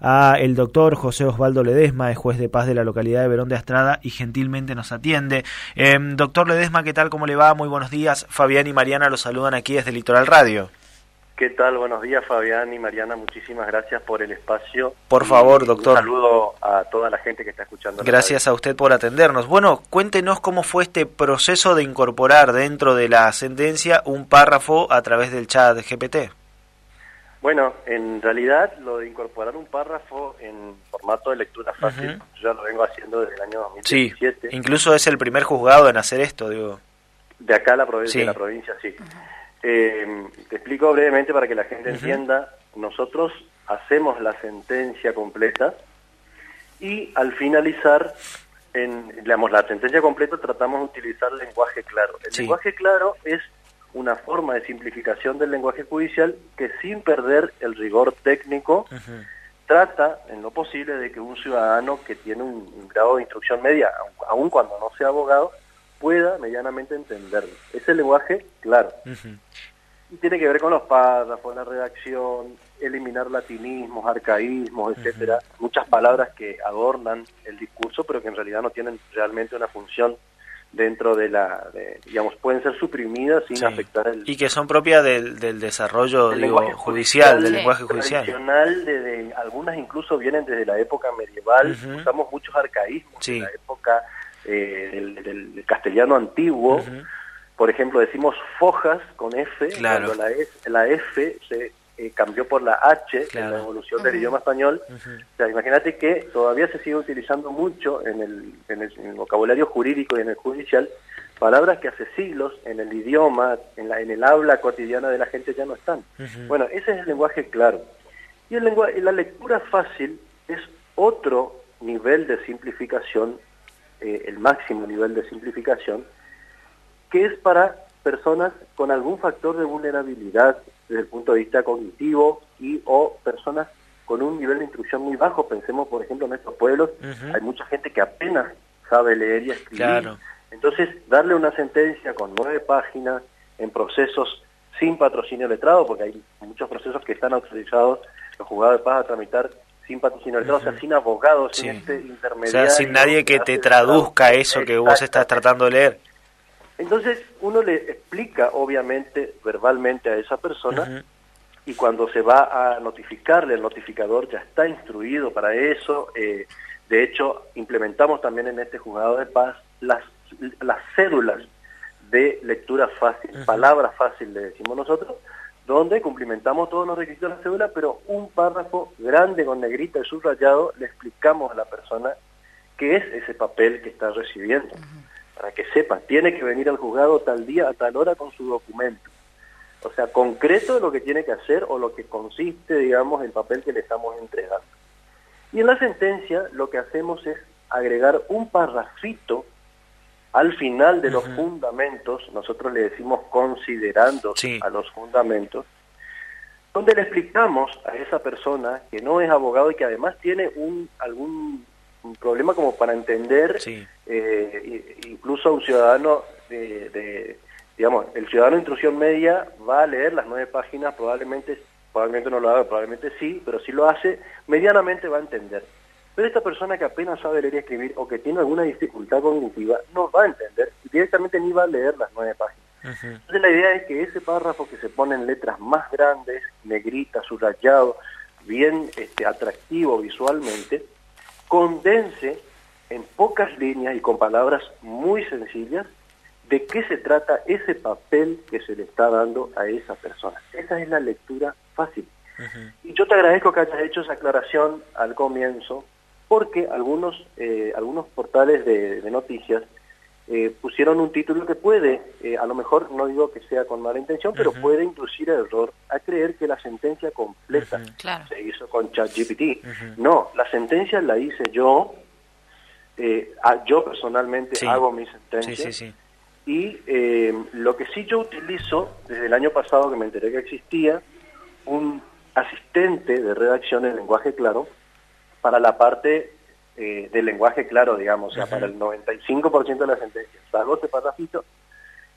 a el doctor José Osvaldo Ledesma, es juez de paz de la localidad de Verón de Astrada y gentilmente nos atiende. Eh, doctor Ledesma, ¿qué tal? ¿Cómo le va? Muy buenos días. Fabián y Mariana los saludan aquí desde Litoral Radio. ¿Qué tal? Buenos días, Fabián y Mariana. Muchísimas gracias por el espacio. Por favor, doctor. Un saludo a toda la gente que está escuchando. Gracias a usted por atendernos. Bueno, cuéntenos cómo fue este proceso de incorporar dentro de la sentencia un párrafo a través del chat de GPT. Bueno, en realidad lo de incorporar un párrafo en formato de lectura fácil, yo ya lo vengo haciendo desde el año 2017. Sí, incluso es el primer juzgado en hacer esto, digo. De acá la provincia, de la provincia, sí. Eh, te explico brevemente para que la gente entienda. Nosotros hacemos la sentencia completa y al finalizar, en, digamos, la sentencia completa tratamos de utilizar lenguaje claro. El lenguaje claro es una forma de simplificación del lenguaje judicial que sin perder el rigor técnico trata en lo posible de que un ciudadano que tiene un, grado de instrucción media, aun, cuando no sea abogado, pueda medianamente entenderlo. Ese lenguaje, claro. Y tiene que ver con los párrafos, la redacción, eliminar latinismos, arcaísmos, etcétera, muchas palabras que adornan el discurso, pero que en realidad no tienen realmente una función dentro de la, digamos, pueden ser suprimidas sin afectar el... Y que son propias del, del desarrollo digo, judicial, del lenguaje judicial. Tradicional, de, algunas incluso vienen desde la época medieval, usamos muchos arcaísmos de la época eh, del, castellano antiguo, por ejemplo decimos fojas con F, cuando la, la F se eh, cambió por la H en la evolución del idioma español. O sea, imagínate que todavía se sigue utilizando mucho en el, en, el, vocabulario jurídico y en el judicial palabras que hace siglos en el idioma, en, la, en el habla cotidiana de la gente ya no están. Bueno, ese es el lenguaje claro. Y el lenguaje, la lectura fácil es otro nivel de simplificación, eh, el máximo nivel de simplificación, que es para personas con algún factor de vulnerabilidad desde el punto de vista cognitivo y o personas con un nivel de instrucción muy bajo. Pensemos, por ejemplo, en estos pueblos hay mucha gente que apenas sabe leer y escribir. Entonces, darle una sentencia con nueve páginas en procesos sin patrocinio letrado, porque hay muchos procesos que están autorizados los juzgados de paz a tramitar sin patrocinio letrado, o sea, sin abogados, sin este intermediario. O sea, sin nadie que te traduzca eso que vos estás tratando de leer. Entonces uno le explica obviamente verbalmente a esa persona y cuando se va a notificarle, el notificador ya está instruido para eso. Eh, de hecho, implementamos también en este juzgado de paz las, las cédulas de lectura fácil, palabra fácil le decimos nosotros, donde cumplimentamos todos los requisitos de la cédula, pero un párrafo grande con negrita y subrayado le explicamos a la persona qué es ese papel que está recibiendo para que sepa, tiene que venir al juzgado tal día, a tal hora con su documento. O sea, concreto lo que tiene que hacer o lo que consiste, digamos, el papel que le estamos entregando. Y en la sentencia lo que hacemos es agregar un parrafito al final de los fundamentos, nosotros le decimos considerando a los fundamentos, donde le explicamos a esa persona que no es abogado y que además tiene un algún un problema como para entender eh, incluso a un ciudadano de, digamos, el ciudadano de instrucción media va a leer las nueve páginas, probablemente, probablemente no lo haga, probablemente sí, pero si lo hace, medianamente va a entender. Pero esta persona que apenas sabe leer y escribir o que tiene alguna dificultad cognitiva no va a entender y directamente ni va a leer las nueve páginas. Entonces la idea es que ese párrafo que se pone en letras más grandes, negrita, subrayado, bien este, atractivo visualmente, condense en pocas líneas y con palabras muy sencillas de qué se trata ese papel que se le está dando a esa persona. Esa es la lectura fácil. Y yo te agradezco que hayas hecho esa aclaración al comienzo, porque algunos, eh, algunos portales de, noticias eh, pusieron un título que puede, eh, a lo mejor no digo que sea con mala intención, pero puede inducir error a creer que la sentencia completa se hizo con ChatGPT. No, la sentencia la hice yo, eh, yo personalmente hago mi sentencia. y eh, lo que sí yo utilizo, desde el año pasado que me enteré que existía, un asistente de redacción en lenguaje claro para la parte eh, del lenguaje claro, digamos, o sea, para el 95% de las sentencias, salvo ese parrafito,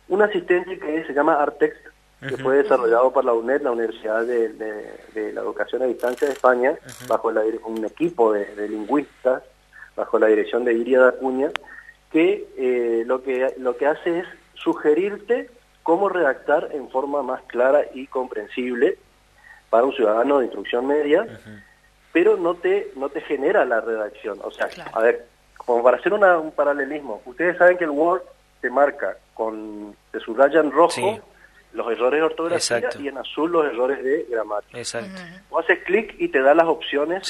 un asistente que se llama Artex, que fue desarrollado por la UNED, la Universidad de, la Educación a Distancia de España, bajo un equipo de, lingüistas, bajo la dirección de Iria Acuña, que, eh, lo que lo que hace es sugerirte cómo redactar en forma más clara y comprensible para un ciudadano de instrucción media, pero no te, no te genera la redacción. O sea, a ver, como para hacer un paralelismo, ustedes saben que el Word te marca con, te subraya en rojo los errores de ortografía y en azul los errores de gramática. Exacto. Vos haces clic y te da las opciones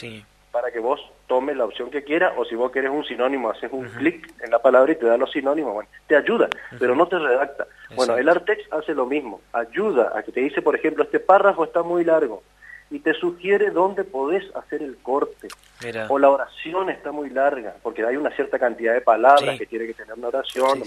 para que vos tomes la opción que quieras, o si vos querés un sinónimo, haces un clic en la palabra y te da los sinónimos. Bueno, te ayuda, pero no te redacta. Bueno, el Artex hace lo mismo, ayuda a que te dice, por ejemplo, este párrafo está muy largo, y te sugiere dónde podés hacer el corte. O la oración está muy larga, porque hay una cierta cantidad de palabras que tiene que tener una oración,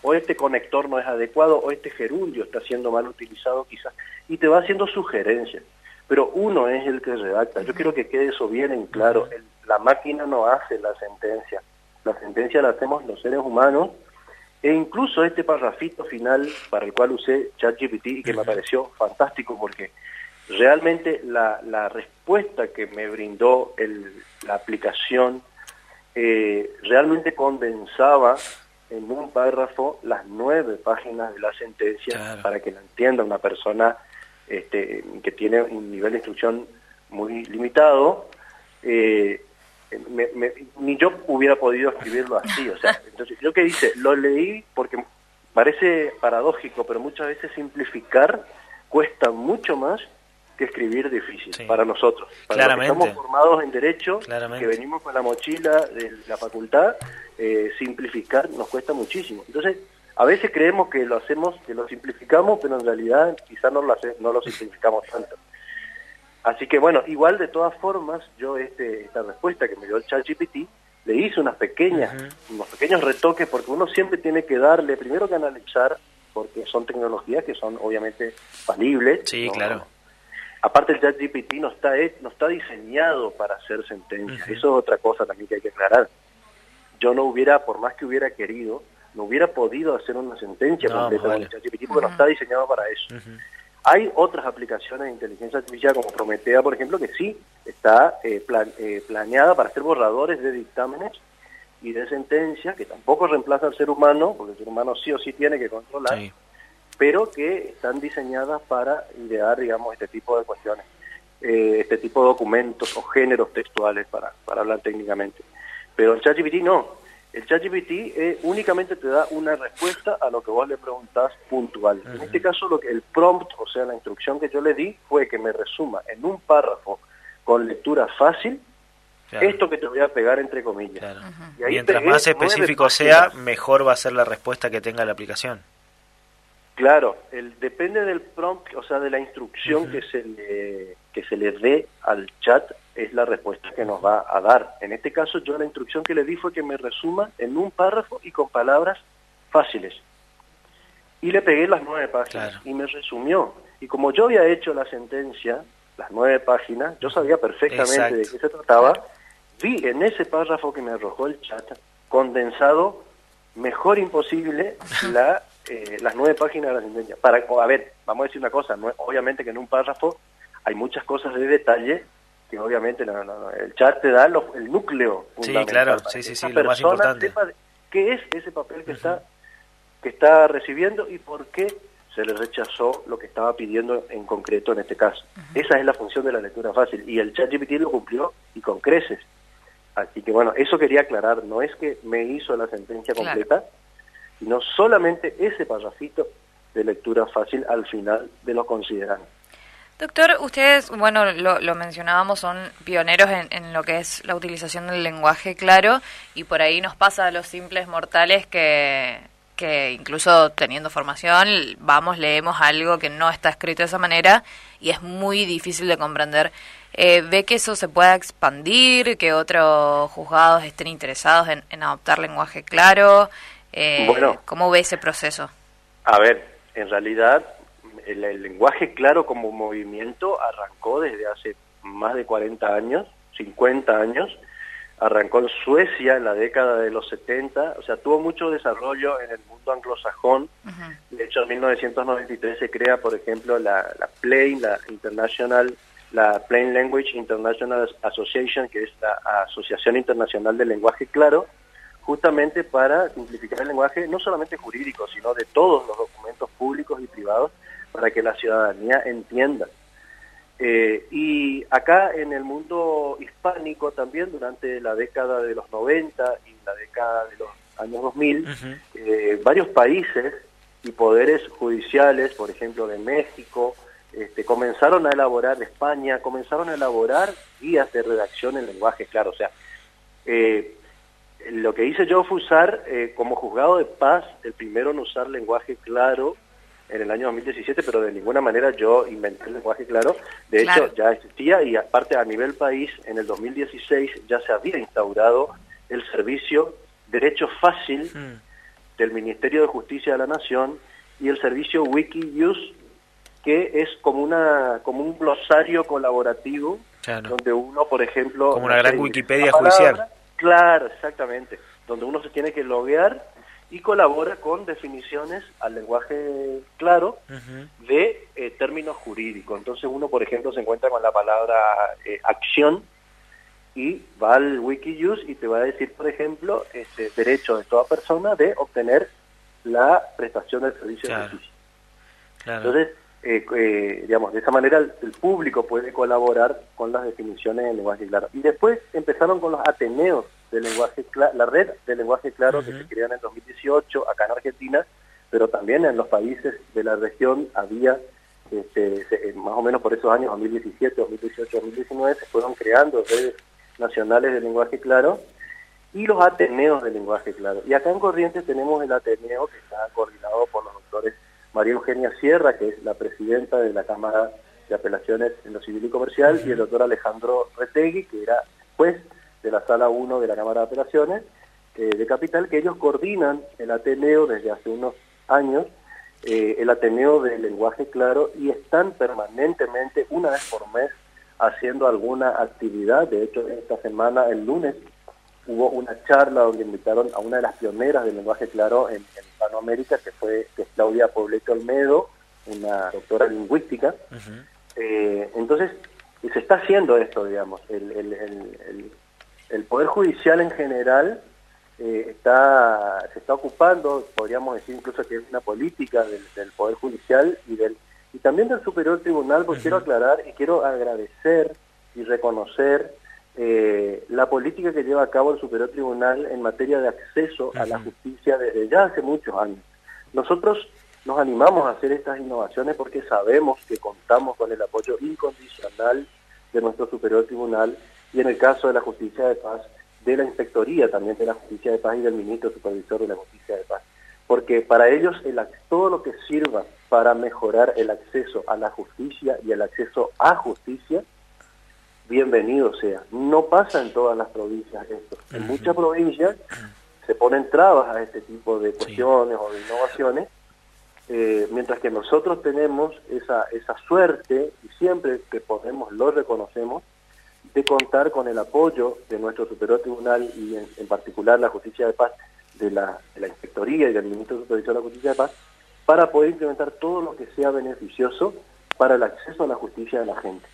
o este conector no es adecuado, o este gerundio está siendo mal utilizado quizás, y te va haciendo sugerencias. Pero uno es el que redacta. Yo quiero que quede eso bien en claro. la máquina no hace la sentencia. La sentencia la hacemos los seres humanos, e incluso este parrafito final para el cual usé ChatGPT y que me pareció fantástico porque realmente la, la respuesta que me brindó el, la aplicación eh, realmente condensaba en un párrafo las nueve páginas de la sentencia para que la entienda una persona este, que tiene un nivel de instrucción muy limitado. Eh, ni yo hubiera podido escribirlo así, o sea, entonces yo que dice, lo leí porque parece paradójico, pero muchas veces simplificar cuesta mucho más que escribir difícil para nosotros. Para los que estamos formados en Derecho, que venimos con la mochila de la facultad, eh, simplificar nos cuesta muchísimo. Entonces, a veces creemos que lo hacemos, que lo simplificamos, pero en realidad quizás no lo, no lo simplificamos tanto. Así que bueno, igual de todas formas, yo este, esta respuesta que me dio el ChatGPT, le hice unas pequeñas, unos pequeños retoques, porque uno siempre tiene que darle, primero que analizar, porque son tecnologías que son obviamente falibles. Sí, claro. Aparte el ChatGPT no está, no está diseñado para hacer sentencias, eso es otra cosa también que hay que aclarar. Yo no hubiera, por más que hubiera querido, no hubiera podido hacer una sentencia completa con el ChatGPT porque no está diseñado para eso. Hay otras aplicaciones de inteligencia artificial como Prometea, por ejemplo, que sí está eh, eh, planeada para hacer borradores de dictámenes y de sentencias, que tampoco reemplaza al ser humano, porque el ser humano sí o sí tiene que controlar, pero que están diseñadas para idear, digamos, este tipo de cuestiones, eh, este tipo de documentos o géneros textuales, para, para hablar técnicamente. Pero el ChatGPT no. El ChatGPT eh, únicamente te da una respuesta a lo que vos le preguntás puntual. En este caso, lo que el prompt, o sea, la instrucción que yo le di, fue que me resuma en un párrafo con lectura fácil esto que te voy a pegar entre comillas. y Mientras más específico sea, mejor va a ser la respuesta que tenga la aplicación. Claro, el, depende del prompt, o sea, de la instrucción que, se le, que se le dé al chat, es la respuesta que nos va a dar. En este caso, yo la instrucción que le di fue que me resuma en un párrafo y con palabras fáciles. Y le pegué las nueve páginas y me resumió. Y como yo había hecho la sentencia, las nueve páginas, yo sabía perfectamente de qué se trataba, vi en ese párrafo que me arrojó el chat condensado mejor imposible la eh, las nueve páginas de la sentencia. Para, a ver, vamos a decir una cosa, no, obviamente que en un párrafo hay muchas cosas de detalle que obviamente el chat te da el núcleo Sí, claro, sí, sí, sí, lo más importante. qué es ese papel que está que está recibiendo y por qué se le rechazó lo que estaba pidiendo en concreto en este caso. Esa es la función de la lectura fácil y el chat GPT lo cumplió y con creces. Así que bueno, eso quería aclarar, no es que me hizo la sentencia completa, sino solamente ese parrafito de lectura fácil al final de lo considerando. Doctor, ustedes, bueno, lo, mencionábamos, son pioneros en, lo que es la utilización del lenguaje claro y por ahí nos pasa a los simples mortales que, que incluso teniendo formación, vamos, leemos algo que no está escrito de esa manera y es muy difícil de comprender. Eh, ¿Ve que eso se pueda expandir, que otros juzgados estén interesados en, en adoptar lenguaje claro? Eh, bueno, ¿Cómo ve ese proceso? A ver, en realidad el, lenguaje claro como movimiento arrancó desde hace más de 40 años, 50 años, arrancó en Suecia en la década de los 70, o sea, tuvo mucho desarrollo en el mundo anglosajón. De hecho, en 1993 se crea, por ejemplo, la, la Plain, la International, la Plain Language International Association, que es la Asociación Internacional del Lenguaje Claro, justamente para simplificar el lenguaje no solamente jurídico, sino de todos los documentos públicos y privados, para que la ciudadanía entienda. Eh, y acá en el mundo hispánico también durante la década de los 90 y la década de los años 2000, eh, varios países y poderes judiciales, por ejemplo de México, este, comenzaron a elaborar, de España, comenzaron a elaborar guías de redacción en lenguaje claro. O sea, eh, lo que hice yo fue usar como juzgado de paz, el primero en usar lenguaje claro en el año 2017, pero de ninguna manera yo inventé el lenguaje claro. De hecho, ya existía y aparte a nivel país, en el 2016 ya se había instaurado el servicio Derecho Fácil hmm. del Ministerio de Justicia de la Nación y el servicio WikiUse, que es como, una, como un glosario colaborativo donde uno, por ejemplo... Como una gran Wikipedia judicial. Claro, exactamente. Donde uno se tiene que loguear y colabora con definiciones al lenguaje claro de eh, términos jurídicos. Entonces uno, por ejemplo, se encuentra con la palabra eh, acción y va al Wikiuse y te va a decir, por ejemplo, este derecho de toda persona de obtener la prestación del servicio de justicia. Entonces, eh, digamos, de esa manera el, público puede colaborar con las definiciones en lenguaje claro. Y después empezaron con los Ateneos de lenguaje la red de lenguaje claro que se creó en el 2018 acá en Argentina, pero también en los países de la región había, este, más o menos por esos años, 2017, 2018, 2019, se fueron creando redes nacionales de lenguaje claro y los Ateneos de lenguaje claro. Y acá en Corrientes tenemos el Ateneo que está coordinado por los doctores María Eugenia Sierra, que es la presidenta de la Cámara de Apelaciones en lo Civil y Comercial, y el doctor Alejandro Retegui, que era juez de la Sala 1 de la Cámara de Operaciones eh, de Capital, que ellos coordinan el Ateneo desde hace unos años, eh, el Ateneo del lenguaje claro, y están permanentemente, una vez por mes, haciendo alguna actividad. De hecho, esta semana, el lunes, hubo una charla donde invitaron a una de las pioneras del lenguaje claro en, Hispanoamérica, que fue Claudia Pobleto Olmedo, una doctora lingüística. Eh, entonces, se está haciendo esto, digamos. el, el Poder Judicial en general eh, está se está ocupando, podríamos decir incluso que es una política del, Poder Judicial y del y también del Superior Tribunal, porque quiero aclarar y quiero agradecer y reconocer eh, la política que lleva a cabo el Superior Tribunal en materia de acceso a la justicia desde ya hace muchos años. Nosotros nos animamos a hacer estas innovaciones porque sabemos que contamos con el apoyo incondicional de nuestro Superior Tribunal y en el caso de la justicia de paz, de la inspectoría también de la justicia de paz y del ministro supervisor de la justicia de paz. Porque para ellos el, todo lo que sirva para mejorar el acceso a la justicia y el acceso a justicia, bienvenido sea. No pasa en todas las provincias esto. En muchas provincias se ponen trabas a este tipo de cuestiones o de innovaciones, eh, mientras que nosotros tenemos esa, esa suerte y siempre que podemos lo reconocemos, de contar con el apoyo de nuestro Superior Tribunal y en, particular la Justicia de Paz, de la, de la Inspectoría y del Ministro Supervisor de la Justicia de Paz, para poder implementar todo lo que sea beneficioso para el acceso a la justicia de la gente.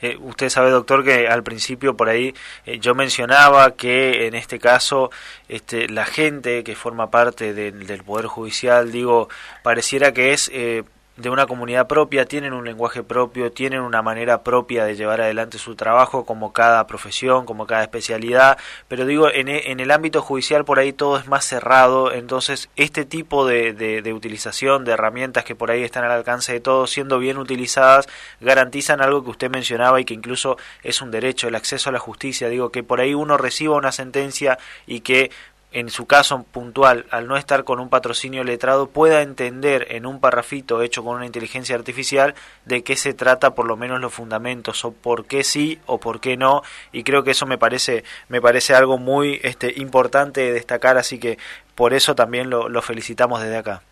Eh, usted sabe, doctor, que al principio por ahí eh, yo mencionaba que en este caso este, la gente que forma parte del Poder Judicial, digo, pareciera que es eh, de una comunidad propia, tienen un lenguaje propio, tienen una manera propia de llevar adelante su trabajo, como cada profesión, como cada especialidad, pero digo, en, e, en el ámbito judicial por ahí todo es más cerrado, entonces este tipo de, de, utilización de herramientas que por ahí están al alcance de todos, siendo bien utilizadas, garantizan algo que usted mencionaba y que incluso es un derecho, el acceso a la justicia, digo, que por ahí uno reciba una sentencia y que en su caso puntual, al no estar con un patrocinio letrado, pueda entender en un parrafito hecho con una inteligencia artificial de qué se trata por lo menos los fundamentos o por qué sí o por qué no y creo que eso me parece me parece algo muy este importante de destacar así que por eso también lo, lo felicitamos desde acá.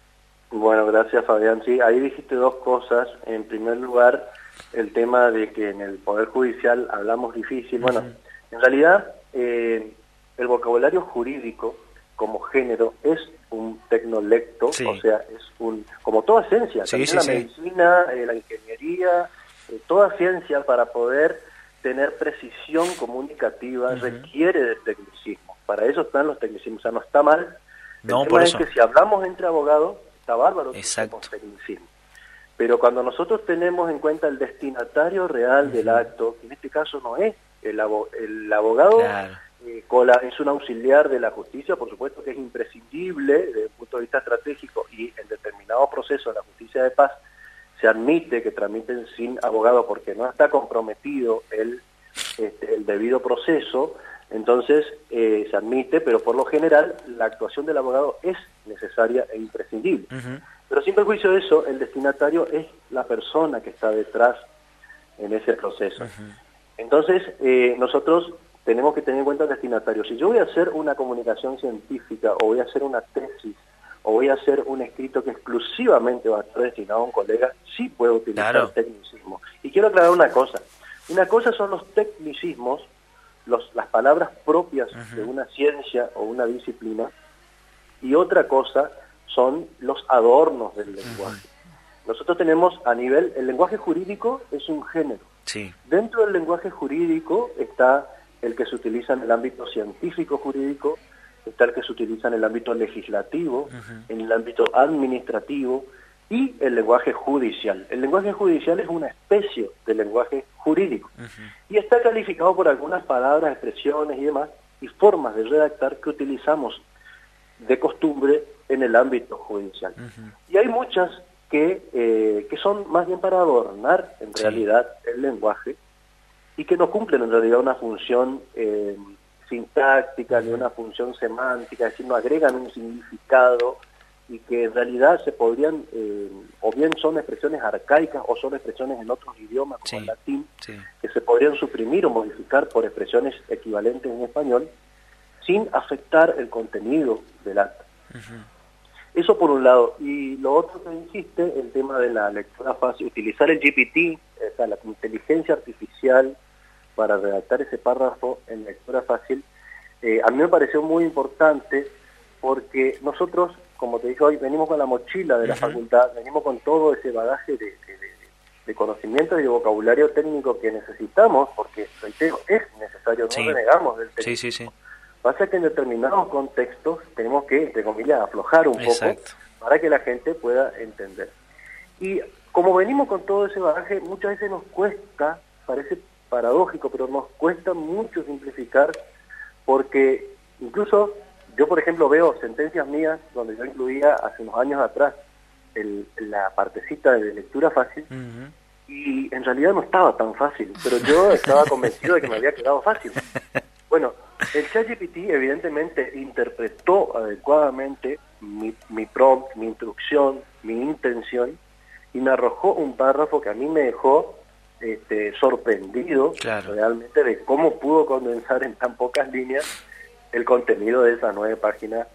Bueno, gracias Fabián. Sí, ahí dijiste dos cosas. En primer lugar, el tema de que en el Poder Judicial hablamos difícil. Bueno, en realidad eh, el vocabulario jurídico como género es un tecnolecto, o sea, es un como toda ciencia, la medicina, eh, la ingeniería, eh, toda ciencia para poder tener precisión comunicativa requiere de tecnicismo. Para eso están los tecnicismos, o sea, no está mal. No, por eso. es que si hablamos entre abogados, está bárbaro Exacto. tecnicismo. Pero cuando nosotros tenemos en cuenta el destinatario real del acto, que en este caso no es el, el abogado, eh, es un auxiliar de la justicia, por supuesto que es imprescindible desde el punto de vista estratégico y en determinados procesos de la justicia de paz se admite que tramiten sin abogado porque no está comprometido el, este, el debido proceso, entonces eh, se admite, pero por lo general la actuación del abogado es necesaria e imprescindible. Pero sin perjuicio de eso, el destinatario es la persona que está detrás en ese proceso. Entonces, eh, nosotros tenemos que tener en cuenta el destinatario. Si yo voy a hacer una comunicación científica o voy a hacer una tesis o voy a hacer un escrito que exclusivamente va a estar destinado a un colega, sí puedo utilizar el tecnicismo. Y quiero aclarar una cosa. Una cosa son los tecnicismos, los, las palabras propias de una ciencia o una disciplina, y otra cosa son los adornos del lenguaje. Nosotros tenemos a nivel, el lenguaje jurídico es un género. Sí. Dentro del lenguaje jurídico está el que se utiliza en el ámbito científico jurídico, está el que se utiliza en el ámbito legislativo, en el ámbito administrativo y el lenguaje judicial. El lenguaje judicial es una especie de lenguaje jurídico y está calificado por algunas palabras, expresiones y demás y formas de redactar que utilizamos de costumbre en el ámbito judicial. Y hay muchas que, eh, que son más bien para adornar en realidad el lenguaje y que no cumplen en realidad una función eh, sintáctica ni una función semántica, es decir, no agregan un significado y que en realidad se podrían, eh, o bien son expresiones arcaicas o son expresiones en otros idiomas como el latín, que se podrían suprimir o modificar por expresiones equivalentes en español sin afectar el contenido del acto. Eso por un lado. Y lo otro que insiste, el tema de la lectura fácil, utilizar el GPT, o sea, la inteligencia artificial para redactar ese párrafo en lectura fácil, eh, a mí me pareció muy importante porque nosotros, como te dije hoy, venimos con la mochila de la facultad, venimos con todo ese bagaje de, de, de, conocimientos y de vocabulario técnico que necesitamos, porque, reitero, es necesario, no renegamos del técnico. Sí, sí, sí. Pasa que en determinados contextos tenemos que, entre comillas, aflojar un poco para que la gente pueda entender. Y como venimos con todo ese bagaje, muchas veces nos cuesta, parece paradójico, pero nos cuesta mucho simplificar porque incluso yo, por ejemplo, veo sentencias mías donde yo incluía hace unos años atrás el, la partecita de lectura fácil y en realidad no estaba tan fácil, pero yo estaba convencido de que me había quedado fácil. Bueno, el ChatGPT evidentemente interpretó adecuadamente mi, mi prompt, mi instrucción, mi intención y me arrojó un párrafo que a mí me dejó este, sorprendido realmente de cómo pudo condensar en tan pocas líneas el contenido de esa nueve página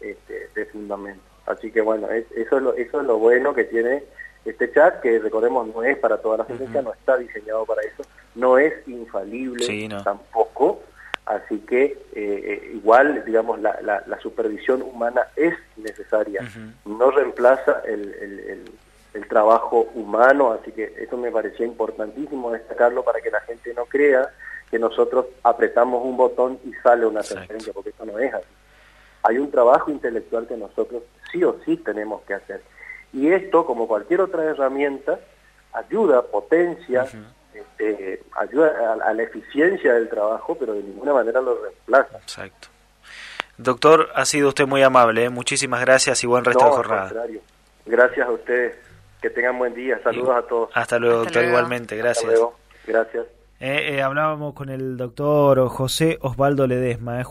este, de fundamento. Así que bueno, eso, es lo, eso es lo bueno que tiene este chat, que recordemos no es para todas las sentencias, no está diseñado para eso, no es infalible tampoco, así que eh, eh, igual, digamos, la, la, supervisión humana es necesaria, no reemplaza el el trabajo humano, así que eso me parecía importantísimo destacarlo para que la gente no crea que nosotros apretamos un botón y sale una sentencia, porque eso no es así. Hay un trabajo intelectual que nosotros sí o sí tenemos que hacer. Y esto, como cualquier otra herramienta, ayuda, potencia, este, ayuda a, la eficiencia del trabajo, pero de ninguna manera lo reemplaza. Exacto. Doctor, ha sido usted muy amable, ¿eh? muchísimas gracias y buen resto de jornada. Gracias a ustedes. Que tengan buen día. Saludos a todos. Hasta luego, doctor, igualmente. Gracias. Hasta luego. Gracias. Eh, eh, hablábamos con el doctor José Osvaldo Ledesma. Eh,